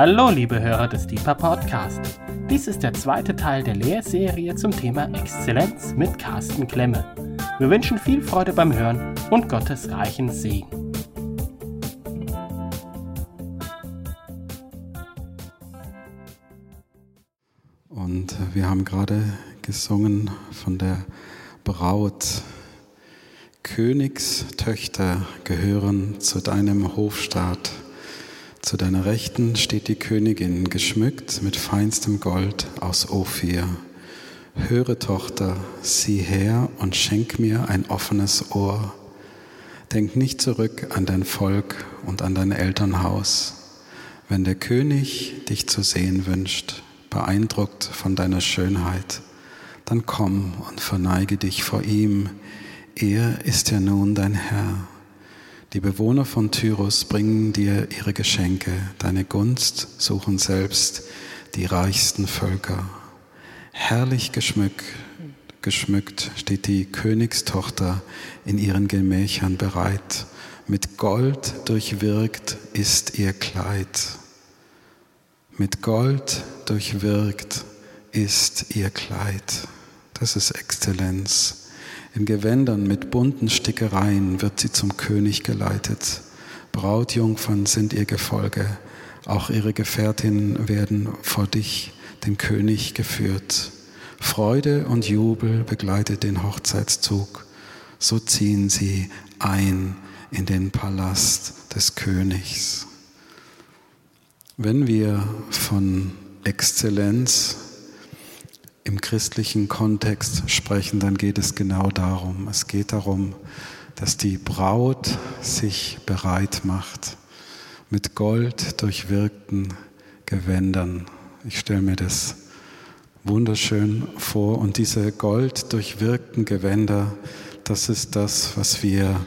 Hallo, liebe Hörer des Deeper Podcast. Dies ist der zweite Teil der Lehrserie zum Thema Exzellenz mit Carsten Klemme. Wir wünschen viel Freude beim Hören und Gottes reichen Segen. Und wir haben gerade gesungen von der Braut. Königstöchter gehören zu deinem Hofstaat. Zu deiner Rechten steht die Königin, geschmückt mit feinstem Gold aus Ophir. Höre, Tochter, sieh her und schenk mir ein offenes Ohr. Denk nicht zurück an dein Volk und an dein Elternhaus. Wenn der König dich zu sehen wünscht, beeindruckt von deiner Schönheit, dann komm und verneige dich vor ihm. Er ist ja nun dein Herr. Die Bewohner von Tyrus bringen dir ihre Geschenke, deine Gunst suchen selbst die reichsten Völker. Herrlich geschmückt, geschmückt steht die Königstochter in ihren Gemächern bereit. Mit Gold durchwirkt ist ihr Kleid. Mit Gold durchwirkt ist ihr Kleid. Das ist Exzellenz. In Gewändern mit bunten Stickereien wird sie zum König geleitet. Brautjungfern sind ihr Gefolge, auch ihre Gefährtinnen werden vor dich, den König, geführt. Freude und Jubel begleitet den Hochzeitszug. So ziehen sie ein in den Palast des Königs. Wenn wir von Exzellenz im christlichen Kontext sprechen, dann geht es genau darum. Es geht darum, dass die Braut sich bereit macht mit Gold durchwirkten Gewändern. Ich stelle mir das wunderschön vor. Und diese Gold durchwirkten Gewänder, das ist das, was wir,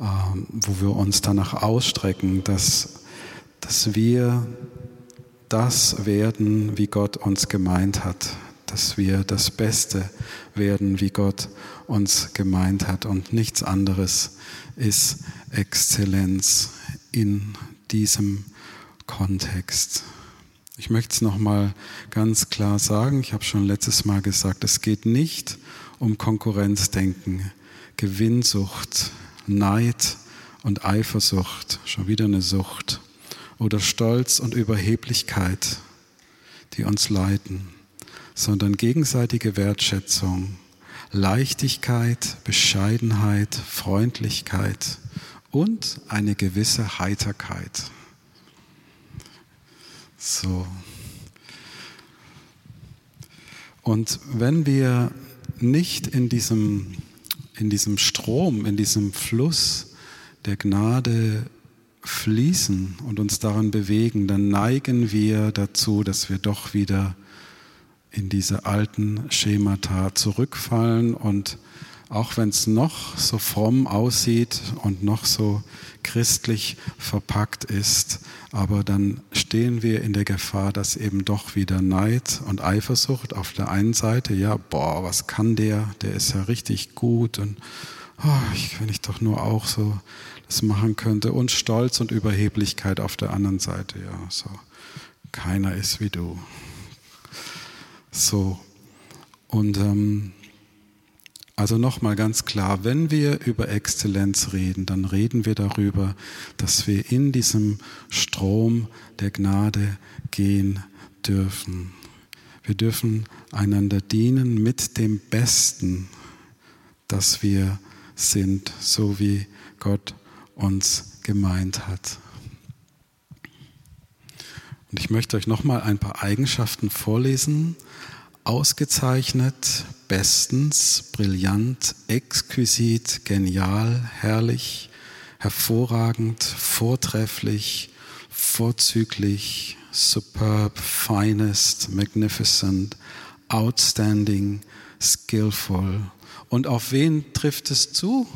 äh, wo wir uns danach ausstrecken, dass, dass wir das werden, wie Gott uns gemeint hat dass wir das Beste werden, wie Gott uns gemeint hat. Und nichts anderes ist Exzellenz in diesem Kontext. Ich möchte es nochmal ganz klar sagen, ich habe schon letztes Mal gesagt, es geht nicht um Konkurrenzdenken, Gewinnsucht, Neid und Eifersucht, schon wieder eine Sucht, oder Stolz und Überheblichkeit, die uns leiten sondern gegenseitige Wertschätzung, Leichtigkeit, Bescheidenheit, Freundlichkeit und eine gewisse Heiterkeit. So. Und wenn wir nicht in diesem, in diesem Strom, in diesem Fluss der Gnade fließen und uns daran bewegen, dann neigen wir dazu, dass wir doch wieder in diese alten Schemata zurückfallen. Und auch wenn es noch so fromm aussieht und noch so christlich verpackt ist, aber dann stehen wir in der Gefahr, dass eben doch wieder Neid und Eifersucht auf der einen Seite, ja, boah, was kann der, der ist ja richtig gut und oh, ich, wenn ich doch nur auch so das machen könnte. Und Stolz und Überheblichkeit auf der anderen Seite, ja, so, keiner ist wie du. So, und ähm, also nochmal ganz klar, wenn wir über Exzellenz reden, dann reden wir darüber, dass wir in diesem Strom der Gnade gehen dürfen. Wir dürfen einander dienen mit dem Besten, das wir sind, so wie Gott uns gemeint hat. Und ich möchte euch nochmal ein paar Eigenschaften vorlesen. Ausgezeichnet, bestens, brillant, exquisit, genial, herrlich, hervorragend, vortrefflich, vorzüglich, superb, finest, magnificent, outstanding, skillful. Und auf wen trifft es zu?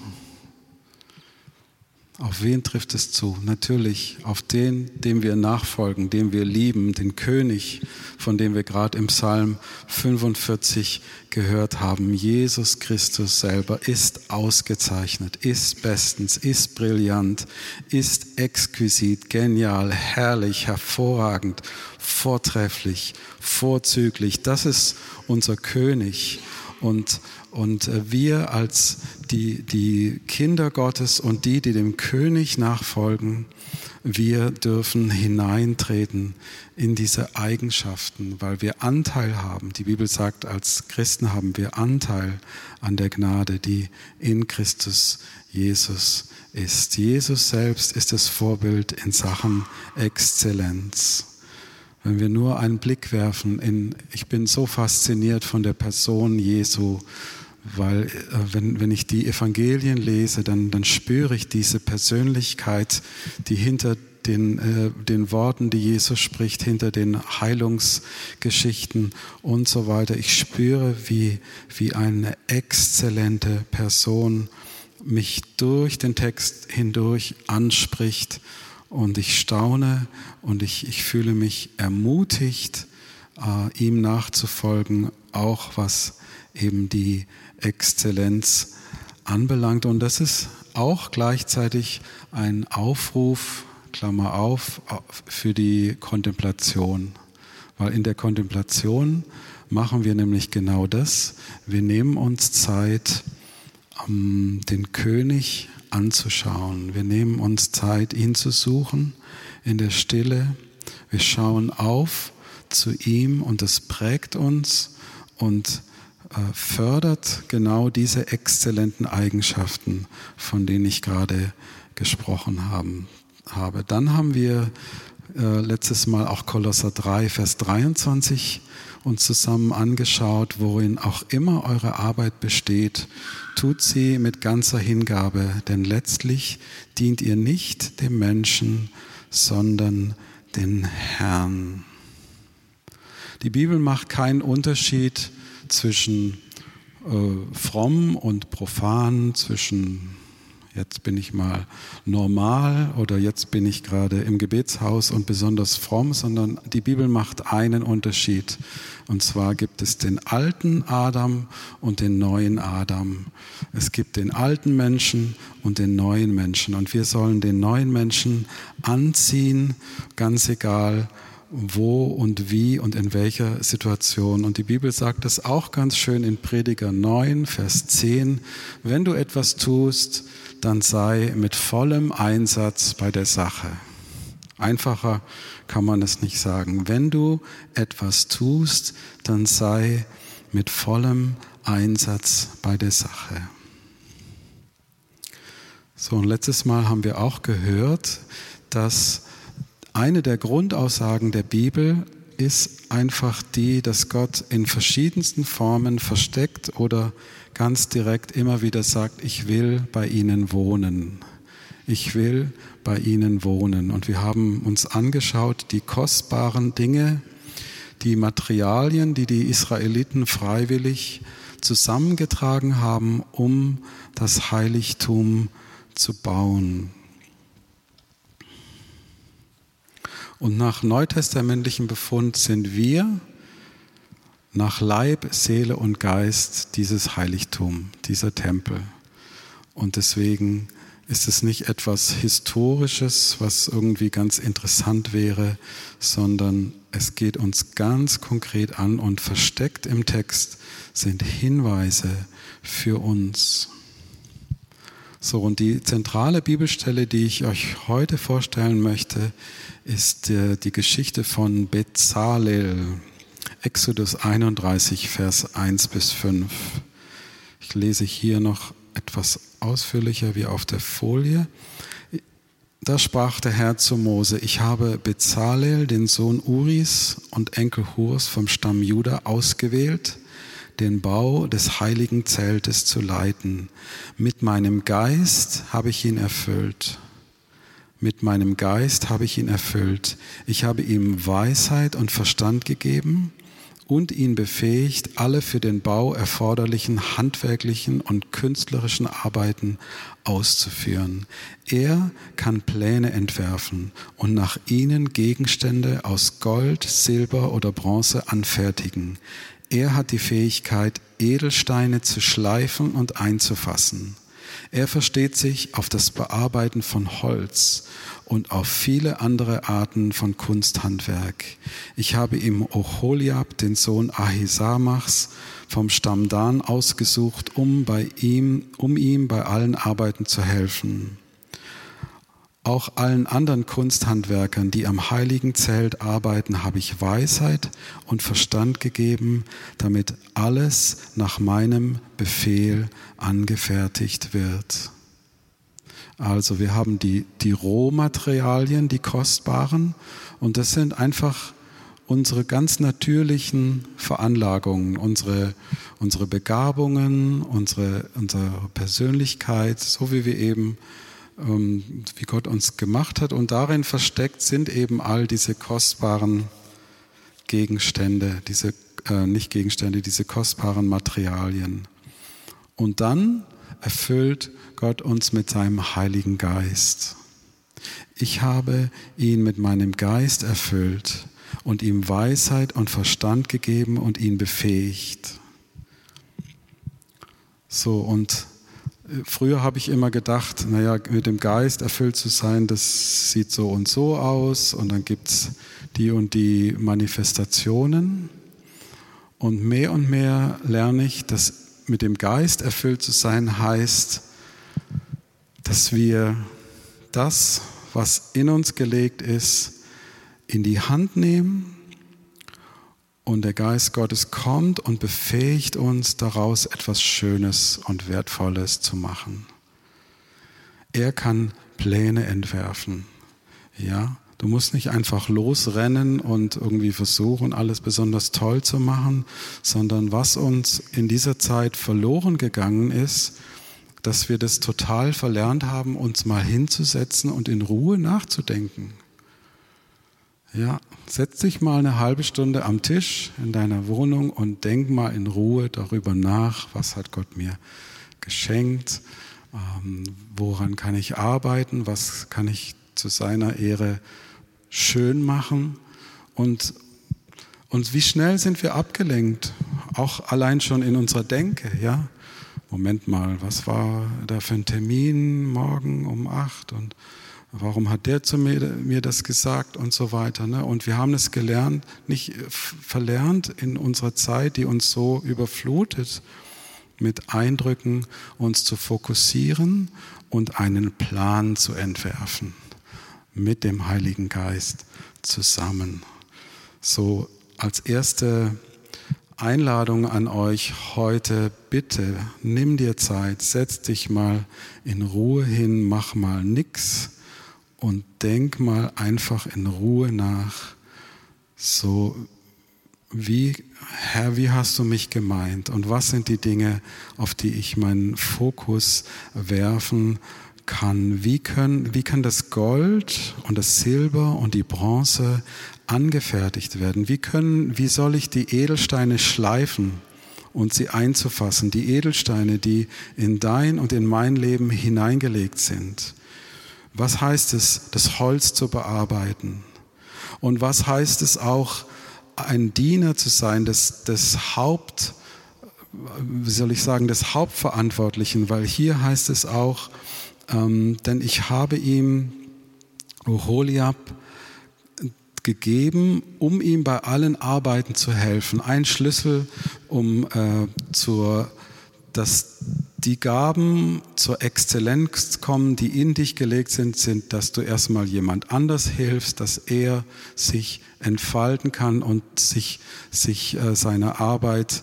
Auf wen trifft es zu? Natürlich auf den, dem wir nachfolgen, dem wir lieben, den König, von dem wir gerade im Psalm 45 gehört haben. Jesus Christus selber ist ausgezeichnet, ist bestens, ist brillant, ist exquisit, genial, herrlich, hervorragend, vortrefflich, vorzüglich. Das ist unser König. Und, und äh, wir als die, die Kinder Gottes und die, die dem König nachfolgen, wir dürfen hineintreten in diese Eigenschaften, weil wir Anteil haben. Die Bibel sagt, als Christen haben wir Anteil an der Gnade, die in Christus Jesus ist. Jesus selbst ist das Vorbild in Sachen Exzellenz. Wenn wir nur einen Blick werfen in, ich bin so fasziniert von der Person Jesu, weil äh, wenn, wenn ich die Evangelien lese, dann, dann spüre ich diese Persönlichkeit, die hinter den, äh, den Worten, die Jesus spricht, hinter den Heilungsgeschichten und so weiter. Ich spüre, wie, wie eine exzellente Person mich durch den Text hindurch anspricht und ich staune und ich, ich fühle mich ermutigt, äh, ihm nachzufolgen, auch was eben die Exzellenz anbelangt. Und das ist auch gleichzeitig ein Aufruf, Klammer auf, für die Kontemplation. Weil in der Kontemplation machen wir nämlich genau das. Wir nehmen uns Zeit, den König anzuschauen. Wir nehmen uns Zeit, ihn zu suchen in der Stille. Wir schauen auf zu ihm und das prägt uns und äh, fördert genau diese exzellenten Eigenschaften, von denen ich gerade gesprochen haben, habe. Dann haben wir äh, letztes Mal auch Kolosser 3, Vers 23 uns zusammen angeschaut, worin auch immer eure Arbeit besteht, tut sie mit ganzer Hingabe, denn letztlich dient ihr nicht dem Menschen, sondern den Herrn. Die Bibel macht keinen Unterschied zwischen äh, fromm und profan, zwischen jetzt bin ich mal normal oder jetzt bin ich gerade im Gebetshaus und besonders fromm, sondern die Bibel macht einen Unterschied. Und zwar gibt es den alten Adam und den neuen Adam. Es gibt den alten Menschen und den neuen Menschen. Und wir sollen den neuen Menschen anziehen, ganz egal, wo und wie und in welcher Situation. Und die Bibel sagt es auch ganz schön in Prediger 9, Vers 10. Wenn du etwas tust, dann sei mit vollem Einsatz bei der Sache. Einfacher kann man es nicht sagen. Wenn du etwas tust, dann sei mit vollem Einsatz bei der Sache. So, und letztes Mal haben wir auch gehört, dass eine der Grundaussagen der Bibel ist einfach die, dass Gott in verschiedensten Formen versteckt oder ganz direkt immer wieder sagt, ich will bei ihnen wohnen. Ich will bei ihnen wohnen. Und wir haben uns angeschaut, die kostbaren Dinge, die Materialien, die die Israeliten freiwillig zusammengetragen haben, um das Heiligtum zu bauen. Und nach neutestamentlichem Befund sind wir nach Leib, Seele und Geist dieses Heiligtum, dieser Tempel. Und deswegen ist es nicht etwas Historisches, was irgendwie ganz interessant wäre, sondern es geht uns ganz konkret an und versteckt im Text sind Hinweise für uns. So, und die zentrale Bibelstelle, die ich euch heute vorstellen möchte, ist äh, die Geschichte von Bezalel, Exodus 31, Vers 1 bis 5. Ich lese hier noch etwas ausführlicher wie auf der Folie. Da sprach der Herr zu Mose, ich habe Bezalel, den Sohn Uris und Enkel Hurs vom Stamm Juda ausgewählt, den Bau des heiligen Zeltes zu leiten. Mit meinem Geist habe ich ihn erfüllt. Mit meinem Geist habe ich ihn erfüllt. Ich habe ihm Weisheit und Verstand gegeben und ihn befähigt, alle für den Bau erforderlichen handwerklichen und künstlerischen Arbeiten auszuführen. Er kann Pläne entwerfen und nach ihnen Gegenstände aus Gold, Silber oder Bronze anfertigen. Er hat die Fähigkeit, Edelsteine zu schleifen und einzufassen. Er versteht sich auf das Bearbeiten von Holz und auf viele andere Arten von Kunsthandwerk. Ich habe ihm Oholiab, den Sohn Ahisamachs, vom Stamm Dan ausgesucht, um, bei ihm, um ihm bei allen Arbeiten zu helfen. Auch allen anderen Kunsthandwerkern, die am heiligen Zelt arbeiten, habe ich Weisheit und Verstand gegeben, damit alles nach meinem Befehl angefertigt wird. Also wir haben die, die Rohmaterialien, die kostbaren, und das sind einfach unsere ganz natürlichen Veranlagungen, unsere, unsere Begabungen, unsere, unsere Persönlichkeit, so wie wir eben, ähm, wie Gott uns gemacht hat. Und darin versteckt sind eben all diese kostbaren Gegenstände, diese, äh, nicht Gegenstände, diese kostbaren Materialien. Und dann erfüllt Gott uns mit seinem Heiligen Geist. Ich habe ihn mit meinem Geist erfüllt und ihm Weisheit und Verstand gegeben und ihn befähigt. So, und äh, früher habe ich immer gedacht, naja, mit dem Geist erfüllt zu sein, das sieht so und so aus und dann gibt es die und die Manifestationen. Und mehr und mehr lerne ich, dass mit dem Geist erfüllt zu sein heißt, dass wir das, was in uns gelegt ist, in die Hand nehmen und der Geist Gottes kommt und befähigt uns daraus etwas Schönes und Wertvolles zu machen. Er kann Pläne entwerfen. Ja, du musst nicht einfach losrennen und irgendwie versuchen, alles besonders toll zu machen, sondern was uns in dieser Zeit verloren gegangen ist, dass wir das total verlernt haben, uns mal hinzusetzen und in Ruhe nachzudenken. Ja, setz dich mal eine halbe Stunde am Tisch in deiner Wohnung und denk mal in Ruhe darüber nach, was hat Gott mir geschenkt, ähm, woran kann ich arbeiten, was kann ich zu seiner Ehre schön machen und, und wie schnell sind wir abgelenkt, auch allein schon in unserer Denke, ja. Moment mal, was war da für ein Termin morgen um acht und warum hat der zu mir, mir das gesagt und so weiter. Ne? Und wir haben es gelernt, nicht verlernt in unserer Zeit, die uns so überflutet, mit Eindrücken uns zu fokussieren und einen Plan zu entwerfen mit dem Heiligen Geist zusammen. So als erste Einladung an euch heute, bitte nimm dir Zeit, setz dich mal in Ruhe hin, mach mal nix und denk mal einfach in Ruhe nach, so wie, Herr, wie hast du mich gemeint und was sind die Dinge, auf die ich meinen Fokus werfen kann? Wie, können, wie kann das Gold und das Silber und die Bronze angefertigt werden? Wie, können, wie soll ich die Edelsteine schleifen und sie einzufassen? Die Edelsteine, die in dein und in mein Leben hineingelegt sind. Was heißt es, das Holz zu bearbeiten? Und was heißt es auch, ein Diener zu sein, des, des Haupt, wie soll ich sagen, des Hauptverantwortlichen? Weil hier heißt es auch, ähm, denn ich habe ihm Oholiab gegeben, um ihm bei allen Arbeiten zu helfen. Ein Schlüssel, um äh, zur, dass die Gaben zur Exzellenz kommen, die in dich gelegt sind, sind, dass du erstmal jemand anders hilfst, dass er sich entfalten kann und sich, sich äh, seine Arbeit,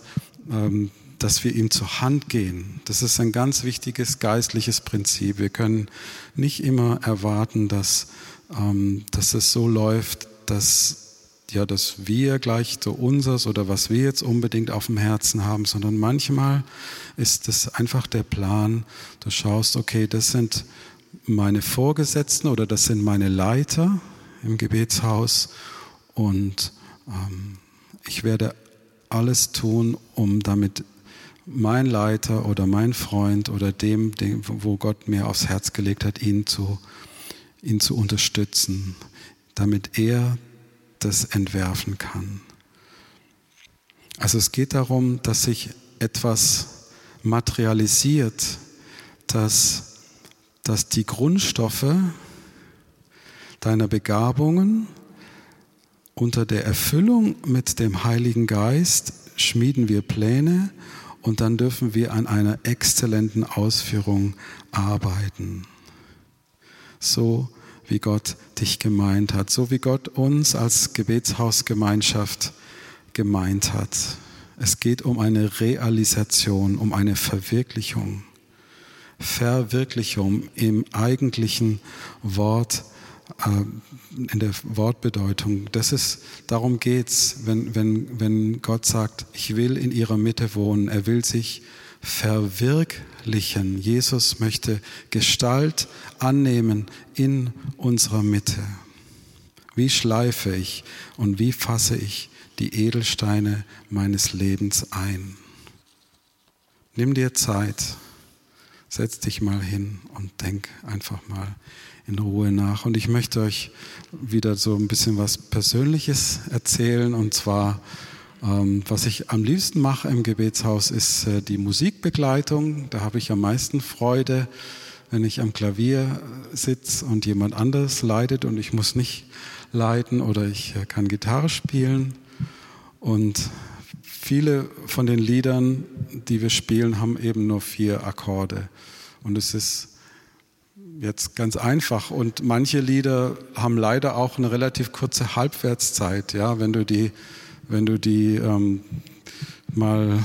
ähm, dass wir ihm zur Hand gehen. Das ist ein ganz wichtiges geistliches Prinzip. Wir können nicht immer erwarten, dass, ähm, dass es so läuft, dass ja, dass wir gleich zu unseres oder was wir jetzt unbedingt auf dem Herzen haben, sondern manchmal ist es einfach der Plan, du schaust, okay, das sind meine Vorgesetzten oder das sind meine Leiter im Gebetshaus und ähm, ich werde alles tun, um damit mein Leiter oder mein Freund oder dem, dem, wo Gott mir aufs Herz gelegt hat, ihn zu, ihn zu unterstützen, damit er das entwerfen kann. Also es geht darum, dass sich etwas materialisiert, dass, dass die Grundstoffe deiner Begabungen unter der Erfüllung mit dem Heiligen Geist schmieden wir Pläne und dann dürfen wir an einer exzellenten Ausführung arbeiten. So wie Gott dich gemeint hat, so wie Gott uns als Gebetshausgemeinschaft gemeint hat. Es geht um eine Realisation, um eine Verwirklichung. Verwirklichung im eigentlichen Wort in der Wortbedeutung. Das ist, darum geht's, wenn, wenn, wenn Gott sagt, ich will in ihrer Mitte wohnen. Er will sich verwirklichen. Jesus möchte Gestalt annehmen in unserer Mitte. Wie schleife ich und wie fasse ich die Edelsteine meines Lebens ein? Nimm dir Zeit, setz dich mal hin und denk einfach mal in Ruhe nach. Und ich möchte euch wieder so ein bisschen was Persönliches erzählen. Und zwar, ähm, was ich am liebsten mache im Gebetshaus, ist äh, die Musikbegleitung. Da habe ich am meisten Freude, wenn ich am Klavier äh, sitze und jemand anderes leidet und ich muss nicht leiten oder ich äh, kann Gitarre spielen. Und viele von den Liedern, die wir spielen, haben eben nur vier Akkorde. Und es ist jetzt ganz einfach. Und manche Lieder haben leider auch eine relativ kurze Halbwertszeit. Ja, wenn du die, wenn du die ähm, mal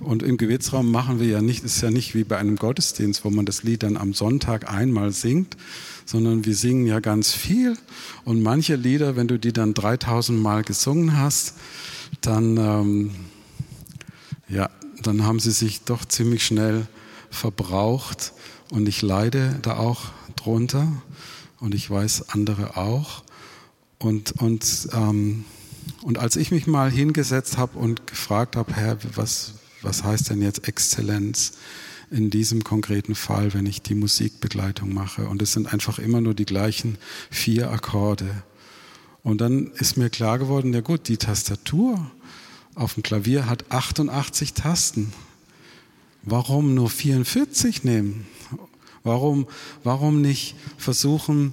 und im Gebetsraum machen wir ja nicht, ist ja nicht wie bei einem Gottesdienst, wo man das Lied dann am Sonntag einmal singt, sondern wir singen ja ganz viel. Und manche Lieder, wenn du die dann 3000 Mal gesungen hast, dann, ähm, ja, dann haben sie sich doch ziemlich schnell verbraucht. Und ich leide da auch drunter und ich weiß andere auch. Und, und, ähm, und als ich mich mal hingesetzt habe und gefragt habe, Herr, was, was heißt denn jetzt Exzellenz in diesem konkreten Fall, wenn ich die Musikbegleitung mache? Und es sind einfach immer nur die gleichen vier Akkorde. Und dann ist mir klar geworden, ja gut, die Tastatur auf dem Klavier hat 88 Tasten. Warum nur 44 nehmen? Warum, warum nicht versuchen,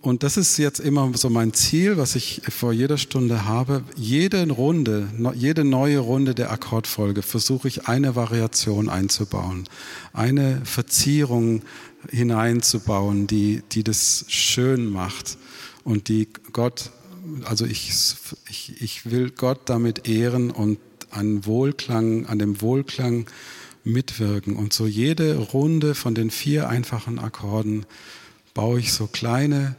und das ist jetzt immer so mein Ziel, was ich vor jeder Stunde habe, jede Runde, jede neue Runde der Akkordfolge versuche ich eine Variation einzubauen, eine Verzierung hineinzubauen, die, die das schön macht und die Gott, also ich, ich, ich will Gott damit ehren und an Wohlklang, an dem Wohlklang mitwirken. Und so jede Runde von den vier einfachen Akkorden baue ich so kleine,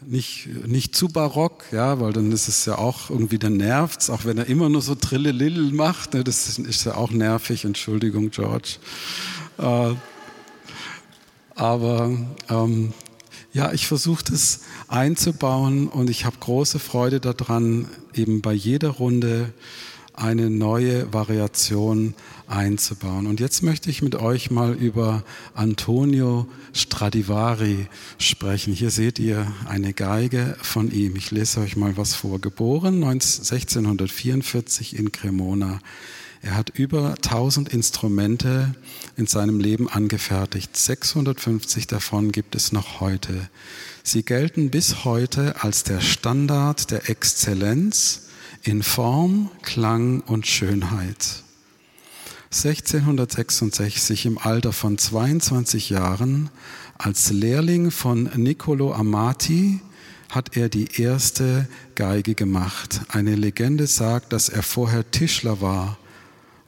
nicht, nicht zu barock, ja, weil dann ist es ja auch irgendwie, dann nervt's, auch wenn er immer nur so Trillelill macht, ne, das ist, ist, ja auch nervig, Entschuldigung, George. Äh, aber ähm, ja, ich versuche das einzubauen und ich habe große Freude daran, eben bei jeder Runde eine neue Variation einzubauen. Und jetzt möchte ich mit euch mal über Antonio Stradivari sprechen. Hier seht ihr eine Geige von ihm. Ich lese euch mal was vor. Geboren 1644 in Cremona. Er hat über 1000 Instrumente in seinem Leben angefertigt. 650 davon gibt es noch heute. Sie gelten bis heute als der Standard der Exzellenz in Form, Klang und Schönheit. 1666 im Alter von 22 Jahren als Lehrling von Niccolo Amati hat er die erste Geige gemacht. Eine Legende sagt, dass er vorher Tischler war,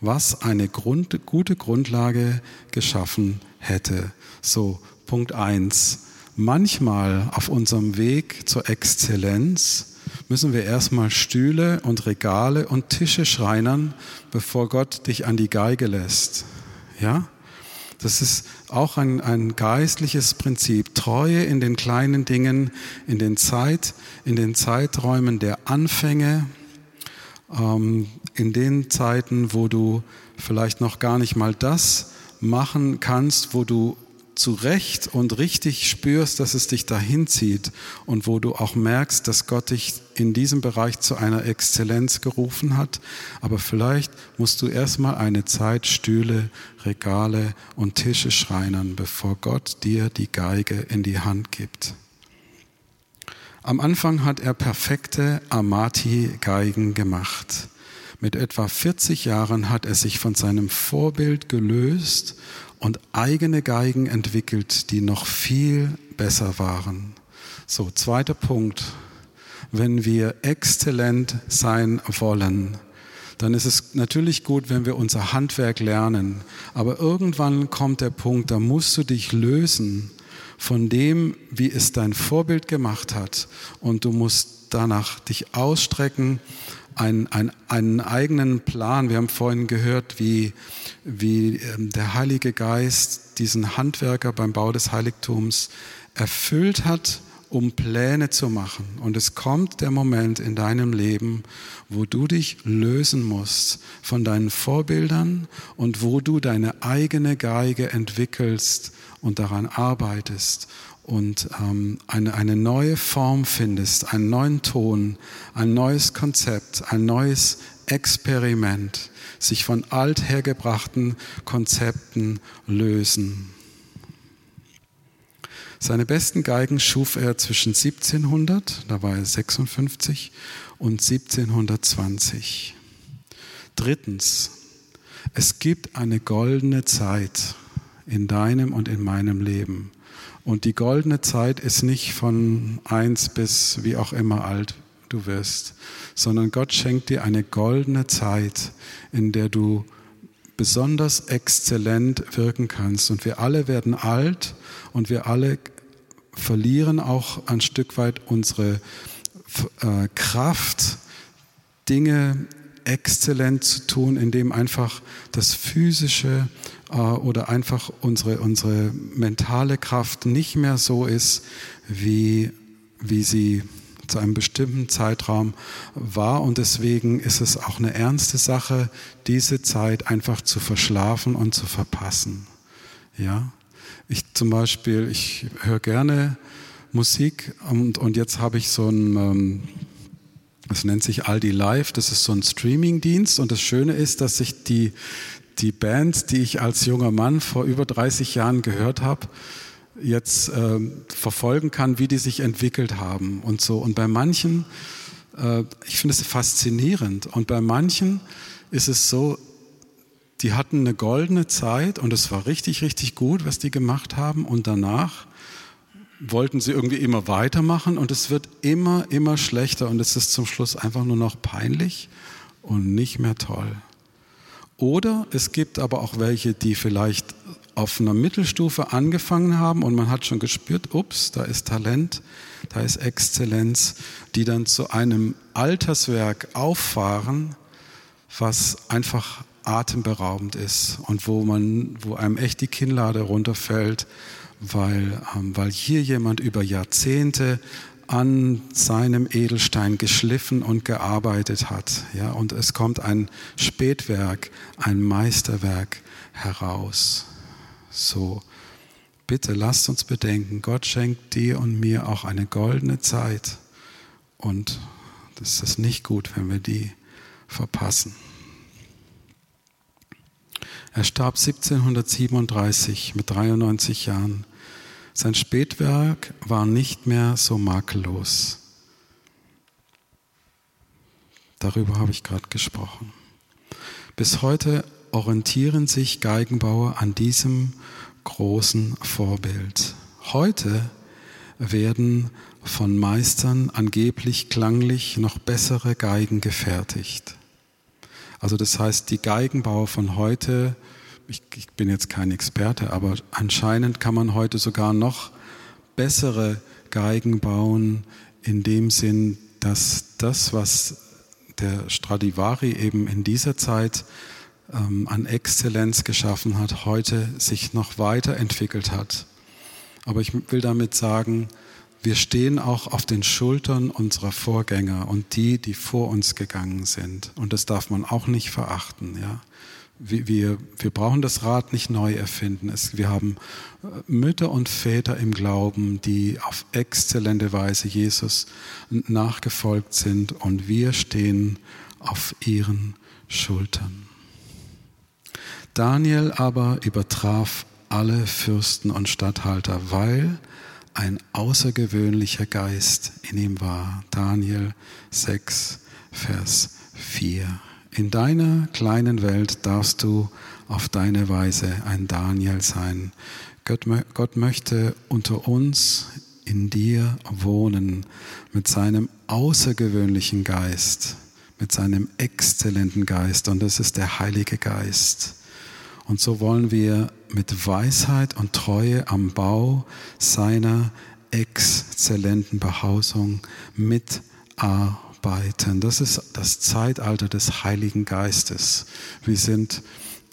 was eine Grund, gute Grundlage geschaffen hätte. So, Punkt eins. Manchmal auf unserem Weg zur Exzellenz müssen wir erstmal Stühle und Regale und Tische schreinern, bevor Gott dich an die Geige lässt. Ja? Das ist auch ein, ein geistliches Prinzip. Treue in den kleinen Dingen, in den Zeit, in den Zeiträumen der Anfänge, ähm, in den Zeiten, wo du vielleicht noch gar nicht mal das machen kannst, wo du zu Recht und richtig spürst, dass es dich dahin zieht und wo du auch merkst, dass Gott dich in diesem Bereich zu einer Exzellenz gerufen hat. Aber vielleicht musst du erstmal eine Zeit Stühle, Regale und Tische schreinern, bevor Gott dir die Geige in die Hand gibt. Am Anfang hat er perfekte Amati-Geigen gemacht. Mit etwa 40 Jahren hat er sich von seinem Vorbild gelöst und eigene Geigen entwickelt, die noch viel besser waren. So, zweiter Punkt. Wenn wir exzellent sein wollen, dann ist es natürlich gut, wenn wir unser Handwerk lernen. Aber irgendwann kommt der Punkt, da musst du dich lösen von dem, wie es dein Vorbild gemacht hat. Und du musst danach dich ausstrecken einen, einen, eigenen Plan. Wir haben vorhin gehört, wie, wie ähm, der Heilige Geist diesen Handwerker beim Bau des Heiligtums erfüllt hat, um Pläne zu machen. Und es kommt der Moment in deinem Leben, wo du dich lösen musst von deinen Vorbildern und wo du deine eigene Geige entwickelst und daran arbeitest und ähm, eine, eine neue Form findest, einen neuen Ton, ein neues Konzept, ein neues Experiment, sich von althergebrachten Konzepten lösen. Seine besten Geigen schuf er zwischen 1700, da war er 56, und 1720. Drittens, es gibt eine goldene Zeit in deinem und in meinem Leben. Und die goldene Zeit ist nicht von eins bis wie auch immer alt du wirst, sondern Gott schenkt dir eine goldene Zeit, in der du besonders exzellent wirken kannst. Und wir alle werden alt und wir alle verlieren auch ein Stück weit unsere äh, Kraft, Dinge exzellent zu tun, indem einfach das Physische oder einfach unsere, unsere mentale Kraft nicht mehr so ist, wie, wie sie zu einem bestimmten Zeitraum war. Und deswegen ist es auch eine ernste Sache, diese Zeit einfach zu verschlafen und zu verpassen. Ja, ich zum Beispiel, ich höre gerne Musik und, und jetzt habe ich so ein, ähm, das nennt sich Aldi Live, das ist so ein Streaming-Dienst und das Schöne ist, dass sich die, die Bands, die ich als junger Mann vor über 30 Jahren gehört habe, jetzt äh, verfolgen kann, wie die sich entwickelt haben und so. Und bei manchen, äh, ich finde es faszinierend, und bei manchen ist es so, die hatten eine goldene Zeit und es war richtig, richtig gut, was die gemacht haben. Und danach wollten sie irgendwie immer weitermachen und es wird immer, immer schlechter und es ist zum Schluss einfach nur noch peinlich und nicht mehr toll. Oder es gibt aber auch welche, die vielleicht auf einer Mittelstufe angefangen haben und man hat schon gespürt, ups, da ist Talent, da ist Exzellenz, die dann zu einem Alterswerk auffahren, was einfach atemberaubend ist und wo man, wo einem echt die Kinnlade runterfällt, weil, ähm, weil hier jemand über Jahrzehnte an seinem Edelstein geschliffen und gearbeitet hat. Ja, und es kommt ein Spätwerk, ein Meisterwerk heraus. So, bitte lasst uns bedenken, Gott schenkt dir und mir auch eine goldene Zeit. Und das ist nicht gut, wenn wir die verpassen. Er starb 1737 mit 93 Jahren. Sein Spätwerk war nicht mehr so makellos. Darüber habe ich gerade gesprochen. Bis heute orientieren sich Geigenbauer an diesem großen Vorbild. Heute werden von Meistern angeblich klanglich noch bessere Geigen gefertigt. Also das heißt, die Geigenbauer von heute ich, ich bin jetzt kein Experte, aber anscheinend kann man heute sogar noch bessere Geigen bauen, in dem Sinn, dass das, was der Stradivari eben in dieser Zeit ähm, an Exzellenz geschaffen hat, heute sich noch weiterentwickelt hat. Aber ich will damit sagen, wir stehen auch auf den Schultern unserer Vorgänger und die, die vor uns gegangen sind. Und das darf man auch nicht verachten. Ja? Wir, wir brauchen das Rad nicht neu erfinden. Es, wir haben äh, Mütter und Väter im Glauben, die auf exzellente Weise Jesus nachgefolgt sind und wir stehen auf ihren Schultern. Daniel aber übertraf alle Fürsten und Statthalter, weil ein außergewöhnlicher Geist in ihm war. Daniel 6, Vers 4. In deiner kleinen Welt darfst du auf deine Weise ein Daniel sein. Gott, Gott möchte unter uns in dir wohnen mit seinem außergewöhnlichen Geist, mit seinem exzellenten Geist und das ist der Heilige Geist. Und so wollen wir mit Weisheit und Treue am Bau seiner exzellenten Behausung mitarbeiten. Das ist das Zeitalter des Heiligen Geistes. Wir sind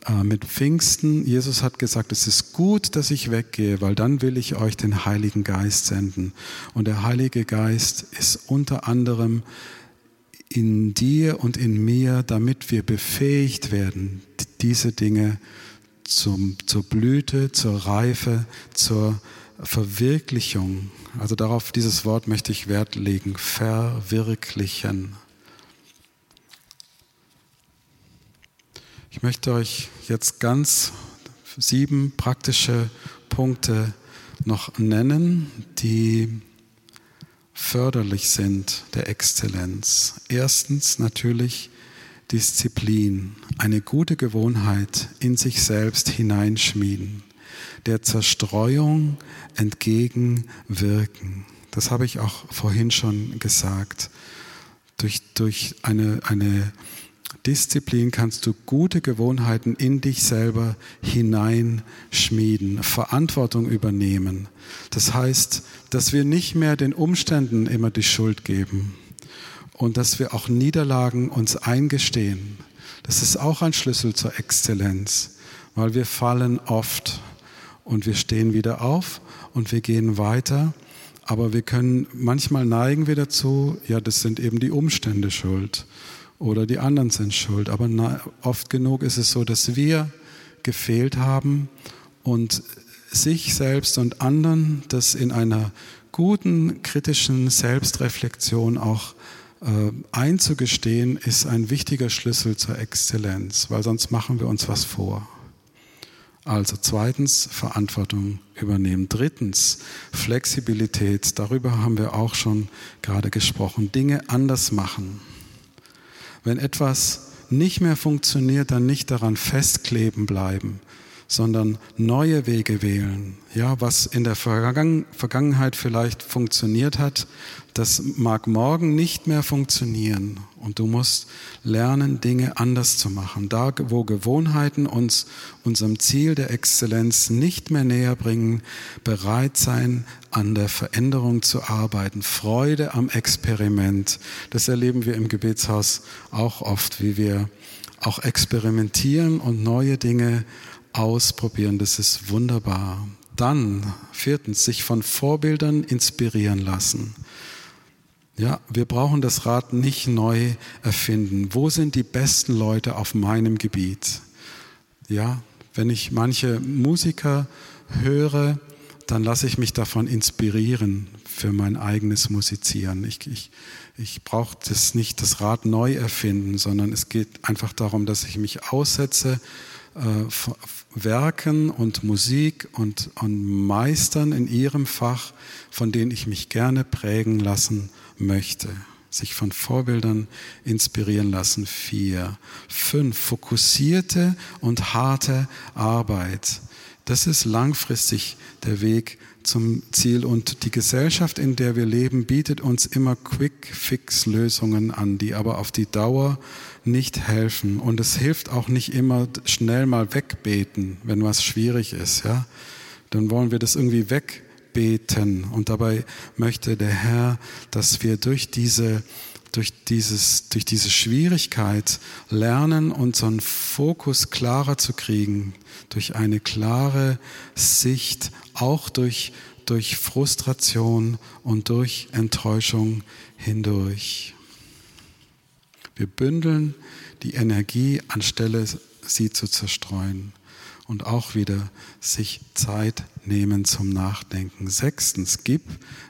äh, mit Pfingsten, Jesus hat gesagt, es ist gut, dass ich weggehe, weil dann will ich euch den Heiligen Geist senden. Und der Heilige Geist ist unter anderem in dir und in mir, damit wir befähigt werden, diese Dinge zum, zur Blüte, zur Reife, zur Verwirklichung. Also darauf dieses Wort möchte ich Wert legen, verwirklichen. Ich möchte euch jetzt ganz sieben praktische Punkte noch nennen, die förderlich sind der Exzellenz. Erstens natürlich Disziplin, eine gute Gewohnheit in sich selbst hineinschmieden, der Zerstreuung entgegenwirken. Das habe ich auch vorhin schon gesagt. Durch, durch eine, eine Disziplin kannst du gute Gewohnheiten in dich selber hineinschmieden, Verantwortung übernehmen. Das heißt, dass wir nicht mehr den Umständen immer die Schuld geben und dass wir auch Niederlagen uns eingestehen. Das ist auch ein Schlüssel zur Exzellenz, weil wir fallen oft und wir stehen wieder auf und wir gehen weiter. Aber wir können, manchmal neigen wir dazu, ja, das sind eben die Umstände schuld oder die anderen sind schuld. Aber oft genug ist es so, dass wir gefehlt haben und sich selbst und anderen das in einer guten, kritischen Selbstreflexion auch äh, einzugestehen, ist ein wichtiger Schlüssel zur Exzellenz, weil sonst machen wir uns was vor. Also zweitens Verantwortung übernehmen. Drittens Flexibilität. Darüber haben wir auch schon gerade gesprochen. Dinge anders machen. Wenn etwas nicht mehr funktioniert, dann nicht daran festkleben bleiben, sondern neue Wege wählen. Ja, was in der Vergangenheit vielleicht funktioniert hat, das mag morgen nicht mehr funktionieren. Und du musst lernen, Dinge anders zu machen. Da, wo Gewohnheiten uns unserem Ziel der Exzellenz nicht mehr näher bringen, bereit sein, an der Veränderung zu arbeiten. Freude am Experiment. Das erleben wir im Gebetshaus auch oft, wie wir auch experimentieren und neue Dinge ausprobieren. Das ist wunderbar. Dann, viertens, sich von Vorbildern inspirieren lassen. Ja, wir brauchen das Rad nicht neu erfinden. Wo sind die besten Leute auf meinem Gebiet? Ja, wenn ich manche Musiker höre, dann lasse ich mich davon inspirieren für mein eigenes Musizieren. Ich, ich, ich brauche das nicht das Rad neu erfinden, sondern es geht einfach darum, dass ich mich aussetze Werken und Musik und, und Meistern in ihrem Fach, von denen ich mich gerne prägen lassen möchte. Sich von Vorbildern inspirieren lassen. Vier. Fünf. Fokussierte und harte Arbeit. Das ist langfristig der Weg zum Ziel. Und die Gesellschaft, in der wir leben, bietet uns immer Quick-Fix-Lösungen an, die aber auf die Dauer nicht helfen. Und es hilft auch nicht immer schnell mal wegbeten, wenn was schwierig ist. Ja? Dann wollen wir das irgendwie wegbeten. Und dabei möchte der Herr, dass wir durch diese durch, dieses, durch diese Schwierigkeit lernen, unseren Fokus klarer zu kriegen, durch eine klare Sicht, auch durch durch Frustration und durch Enttäuschung hindurch. Wir bündeln die Energie, anstelle sie zu zerstreuen und auch wieder sich Zeit nehmen zum Nachdenken. Sechstens, gib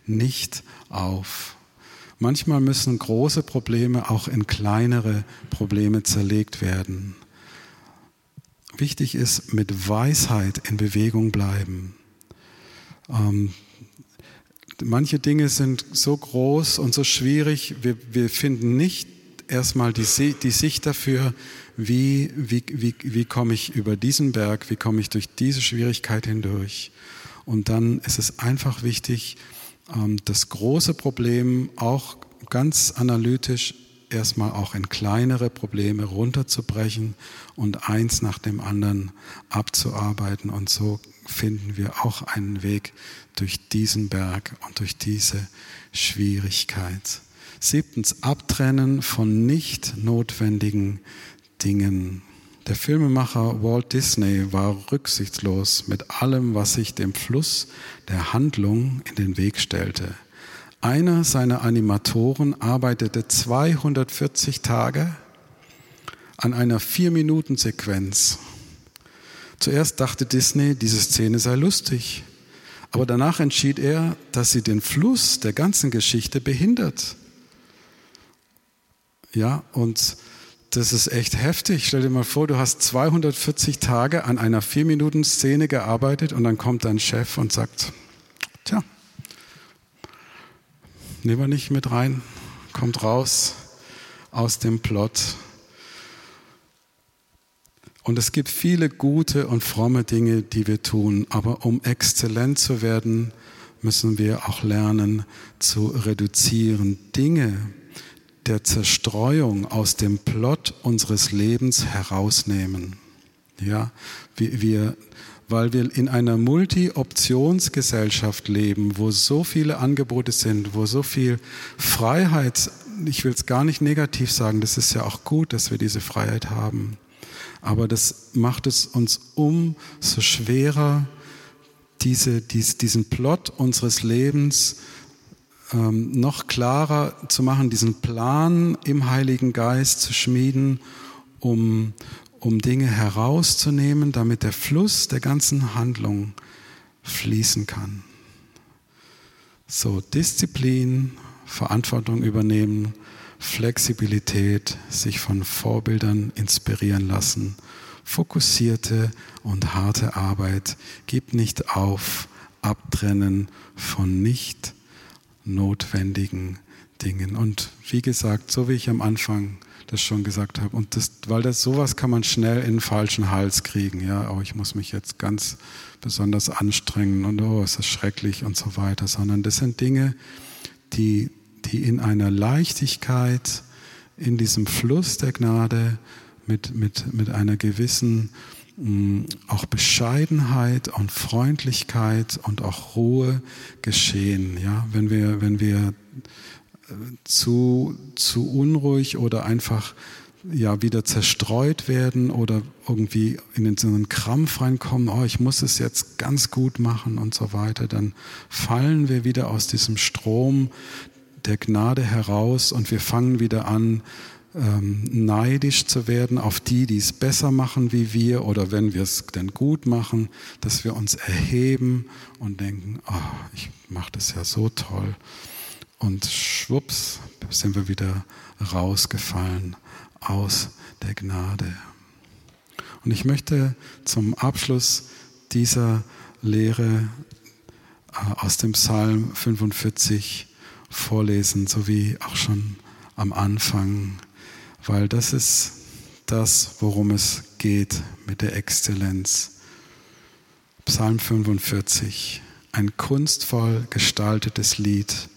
nicht auf. Manchmal müssen große Probleme auch in kleinere Probleme zerlegt werden. Wichtig ist, mit Weisheit in Bewegung bleiben. Ähm, manche Dinge sind so groß und so schwierig, wir, wir finden nicht erstmal die, die Sicht dafür, wie, wie, wie, wie komme ich über diesen Berg, wie komme ich durch diese Schwierigkeit hindurch. Und dann ist es einfach wichtig, ähm, das große Problem auch ganz analytisch erstmal auch in kleinere Probleme runterzubrechen und eins nach dem anderen abzuarbeiten. Und so finden wir auch einen Weg durch diesen Berg und durch diese Schwierigkeit. Siebtens, abtrennen von nicht notwendigen Dingen. Der Filmemacher Walt Disney war rücksichtslos mit allem, was sich dem Fluss der Handlung in den Weg stellte. Einer seiner Animatoren arbeitete 240 Tage an einer Vier-Minuten-Sequenz. Zuerst dachte Disney, diese Szene sei lustig, aber danach entschied er, dass sie den Fluss der ganzen Geschichte behindert. Ja, und das ist echt heftig. Stell dir mal vor, du hast 240 Tage an einer 4-Minuten-Szene gearbeitet und dann kommt dein Chef und sagt, tja, nehmen wir nicht mit rein, kommt raus aus dem Plot. Und es gibt viele gute und fromme Dinge, die wir tun, aber um exzellent zu werden, müssen wir auch lernen zu reduzieren. Dinge, der Zerstreuung aus dem Plot unseres Lebens herausnehmen. Ja, wir, wir, weil wir in einer Multi-Optionsgesellschaft leben, wo so viele Angebote sind, wo so viel Freiheit, ich will es gar nicht negativ sagen, das ist ja auch gut, dass wir diese Freiheit haben. Aber das macht es uns umso schwerer, diese, dies, diesen Plot unseres Lebens ähm, noch klarer zu machen, diesen Plan im Heiligen Geist zu schmieden, um, um Dinge herauszunehmen, damit der Fluss der ganzen Handlung fließen kann. So, Disziplin, Verantwortung übernehmen, Flexibilität, sich von Vorbildern inspirieren lassen, fokussierte und harte Arbeit, gib nicht auf, abtrennen von nicht notwendigen Dingen. Und wie gesagt, so wie ich am Anfang das schon gesagt habe, und das, weil das sowas kann man schnell in den falschen Hals kriegen, ja, oh, ich muss mich jetzt ganz besonders anstrengen und oh, ist das schrecklich und so weiter, sondern das sind Dinge, die, die in einer Leichtigkeit, in diesem Fluss der Gnade, mit, mit, mit einer gewissen Mm, auch Bescheidenheit und Freundlichkeit und auch Ruhe geschehen. Ja, wenn wir, wenn wir zu, zu unruhig oder einfach ja wieder zerstreut werden oder irgendwie in so einen Krampf reinkommen, oh, ich muss es jetzt ganz gut machen und so weiter, dann fallen wir wieder aus diesem Strom der Gnade heraus und wir fangen wieder an, ähm, neidisch zu werden auf die, die es besser machen wie wir oder wenn wir es denn gut machen, dass wir uns erheben und denken, oh, ich mache das ja so toll. Und schwupps sind wir wieder rausgefallen aus der Gnade. Und ich möchte zum Abschluss dieser Lehre äh, aus dem Psalm 45 vorlesen, so wie auch schon am Anfang weil das ist das, worum es geht mit der Exzellenz. Psalm 45, ein kunstvoll gestaltetes Lied,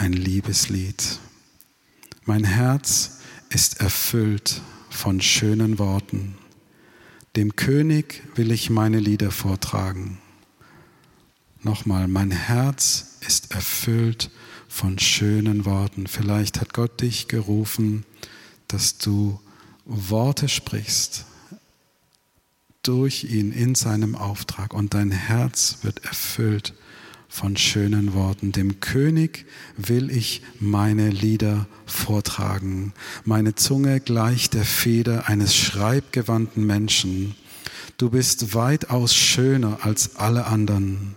ein Liebeslied. Mein Herz ist erfüllt von schönen Worten. Dem König will ich meine Lieder vortragen. Nochmal, mein Herz ist erfüllt von schönen Worten. Vielleicht hat Gott dich gerufen, dass du Worte sprichst durch ihn in seinem Auftrag und dein Herz wird erfüllt von schönen Worten. Dem König will ich meine Lieder vortragen. Meine Zunge gleicht der Feder eines schreibgewandten Menschen. Du bist weitaus schöner als alle anderen.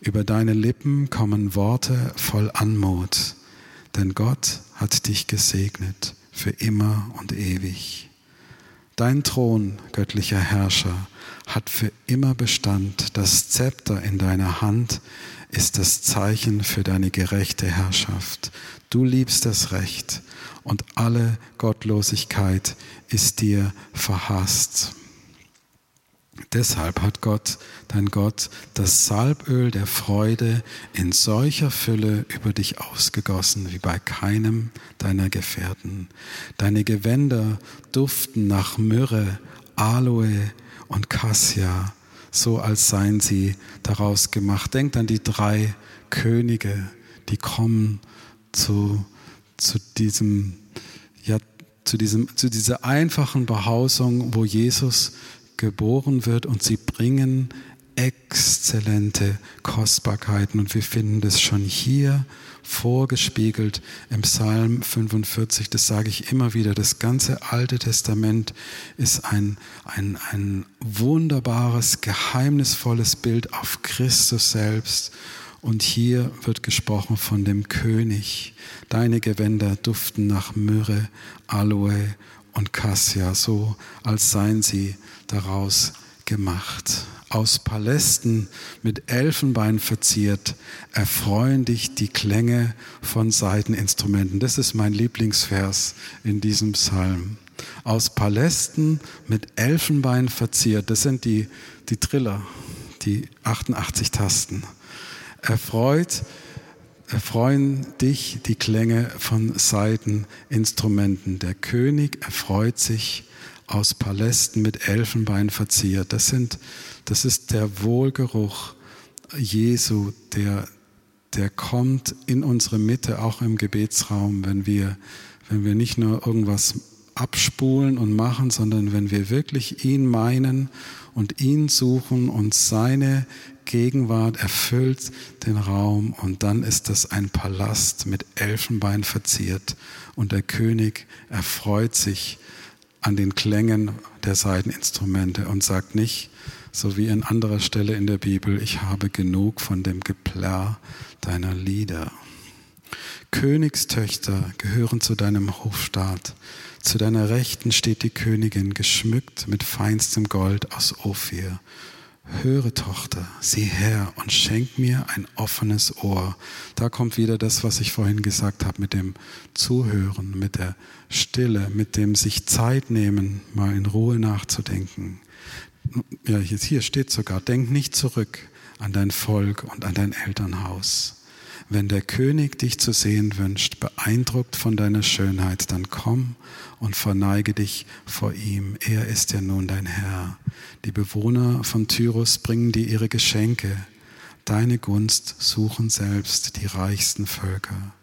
Über deine Lippen kommen Worte voll Anmut, denn Gott hat dich gesegnet für immer und ewig. Dein Thron, göttlicher Herrscher, hat für immer Bestand. Das Zepter in deiner Hand ist das Zeichen für deine gerechte Herrschaft. Du liebst das Recht und alle Gottlosigkeit ist dir verhasst. Deshalb hat Gott, dein Gott, das Salböl der Freude in solcher Fülle über dich ausgegossen wie bei keinem deiner Gefährten. Deine Gewänder duften nach Myrrhe, Aloe und Cassia so als seien sie daraus gemacht. Denkt an die drei Könige, die kommen zu, zu diesem, ja, zu diesem, zu dieser einfachen Behausung, wo Jesus geboren wird und sie bringen exzellente Kostbarkeiten und wir finden das schon hier vorgespiegelt im Psalm 45, das sage ich immer wieder, das ganze Alte Testament ist ein, ein, ein wunderbares, geheimnisvolles Bild auf Christus selbst. Und hier wird gesprochen von dem König. Deine Gewänder duften nach Myrrhe, Aloe und Cassia, so als seien sie daraus gemacht aus Palästen mit Elfenbein verziert, erfreuen dich die Klänge von Saiteninstrumenten. Das ist mein Lieblingsvers in diesem Psalm. Aus Palästen mit Elfenbein verziert, das sind die, die Triller, die 88 Tasten. Erfreut, erfreuen dich die Klänge von Saiteninstrumenten. Der König erfreut sich aus Palästen mit Elfenbein verziert. Das, sind, das ist der Wohlgeruch Jesu, der, der kommt in unsere Mitte, auch im Gebetsraum, wenn wir, wenn wir nicht nur irgendwas abspulen und machen, sondern wenn wir wirklich ihn meinen und ihn suchen und seine Gegenwart erfüllt den Raum und dann ist das ein Palast mit Elfenbein verziert und der König erfreut sich an den Klängen der Saiteninstrumente und sagt nicht, so wie an anderer Stelle in der Bibel, ich habe genug von dem Geplärr deiner Lieder. Königstöchter gehören zu deinem Hofstaat. Zu deiner Rechten steht die Königin, geschmückt mit feinstem Gold aus Ophir. Höre, Tochter, sieh her und schenk mir ein offenes Ohr. Da kommt wieder das, was ich vorhin gesagt habe, mit dem Zuhören, mit der Stille, mit dem sich Zeit nehmen, mal in Ruhe nachzudenken. Ja, hier steht sogar, denk nicht zurück an dein Volk und an dein Elternhaus. Wenn der König dich zu sehen wünscht, beeindruckt von deiner Schönheit, dann komm und verneige dich vor ihm. Er ist ja nun dein Herr. Die Bewohner von Tyrus bringen dir ihre Geschenke. Deine Gunst suchen selbst die reichsten Völker.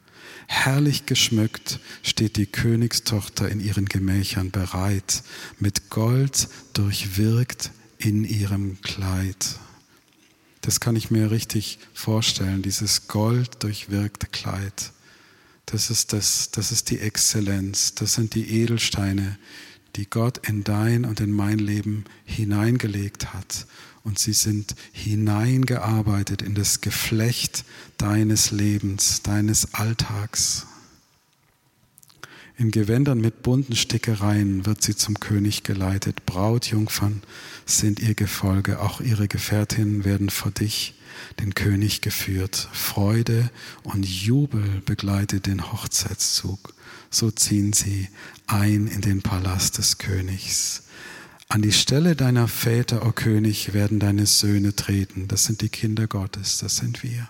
Herrlich geschmückt steht die Königstochter in ihren Gemächern bereit, mit Gold durchwirkt in ihrem Kleid. Das kann ich mir richtig vorstellen, dieses Gold durchwirkte Kleid. Das ist, das, das ist die Exzellenz, das sind die Edelsteine, die Gott in dein und in mein Leben hineingelegt hat. Und sie sind hineingearbeitet in das Geflecht deines Lebens, deines Alltags. In Gewändern mit bunten Stickereien wird sie zum König geleitet. Brautjungfern sind ihr Gefolge, auch ihre Gefährtinnen werden vor dich, den König, geführt. Freude und Jubel begleitet den Hochzeitszug. So ziehen sie ein in den Palast des Königs. An die Stelle deiner Väter, o oh König, werden deine Söhne treten. Das sind die Kinder Gottes, das sind wir.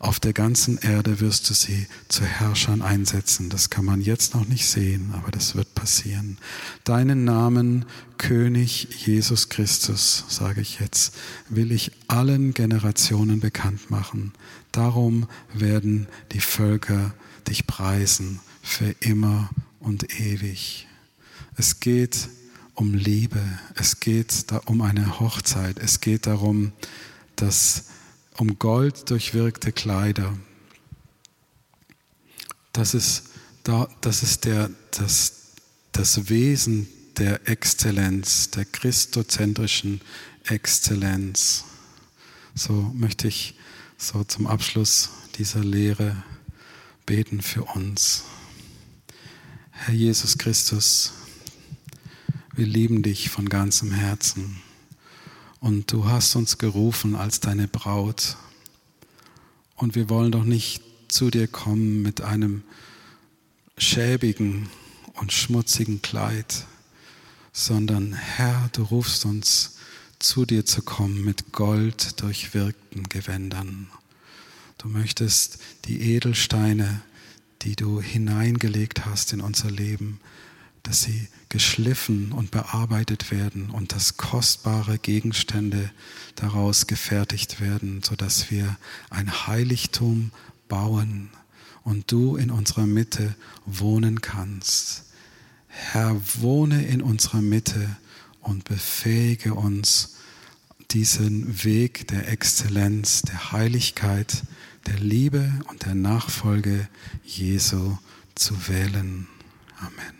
Auf der ganzen Erde wirst du sie zu Herrschern einsetzen. Das kann man jetzt noch nicht sehen, aber das wird passieren. Deinen Namen, König Jesus Christus, sage ich jetzt, will ich allen Generationen bekannt machen. Darum werden die Völker dich preisen für immer und ewig. Es geht um Liebe, es geht um eine Hochzeit, es geht darum, dass um Gold durchwirkte Kleider. Das ist, das ist der, das, das Wesen der Exzellenz, der christozentrischen Exzellenz. So möchte ich so zum Abschluss dieser Lehre beten für uns. Herr Jesus Christus, wir lieben dich von ganzem Herzen und du hast uns gerufen als deine Braut und wir wollen doch nicht zu dir kommen mit einem schäbigen und schmutzigen Kleid, sondern Herr, du rufst uns zu dir zu kommen mit Gold durchwirkten Gewändern. Du möchtest die Edelsteine, die du hineingelegt hast in unser Leben, dass sie geschliffen und bearbeitet werden und dass kostbare Gegenstände daraus gefertigt werden, sodass wir ein Heiligtum bauen und du in unserer Mitte wohnen kannst. Herr, wohne in unserer Mitte und befähige uns, diesen Weg der Exzellenz, der Heiligkeit, der Liebe und der Nachfolge Jesu zu wählen. Amen.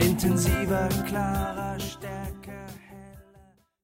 intensiver, klarer.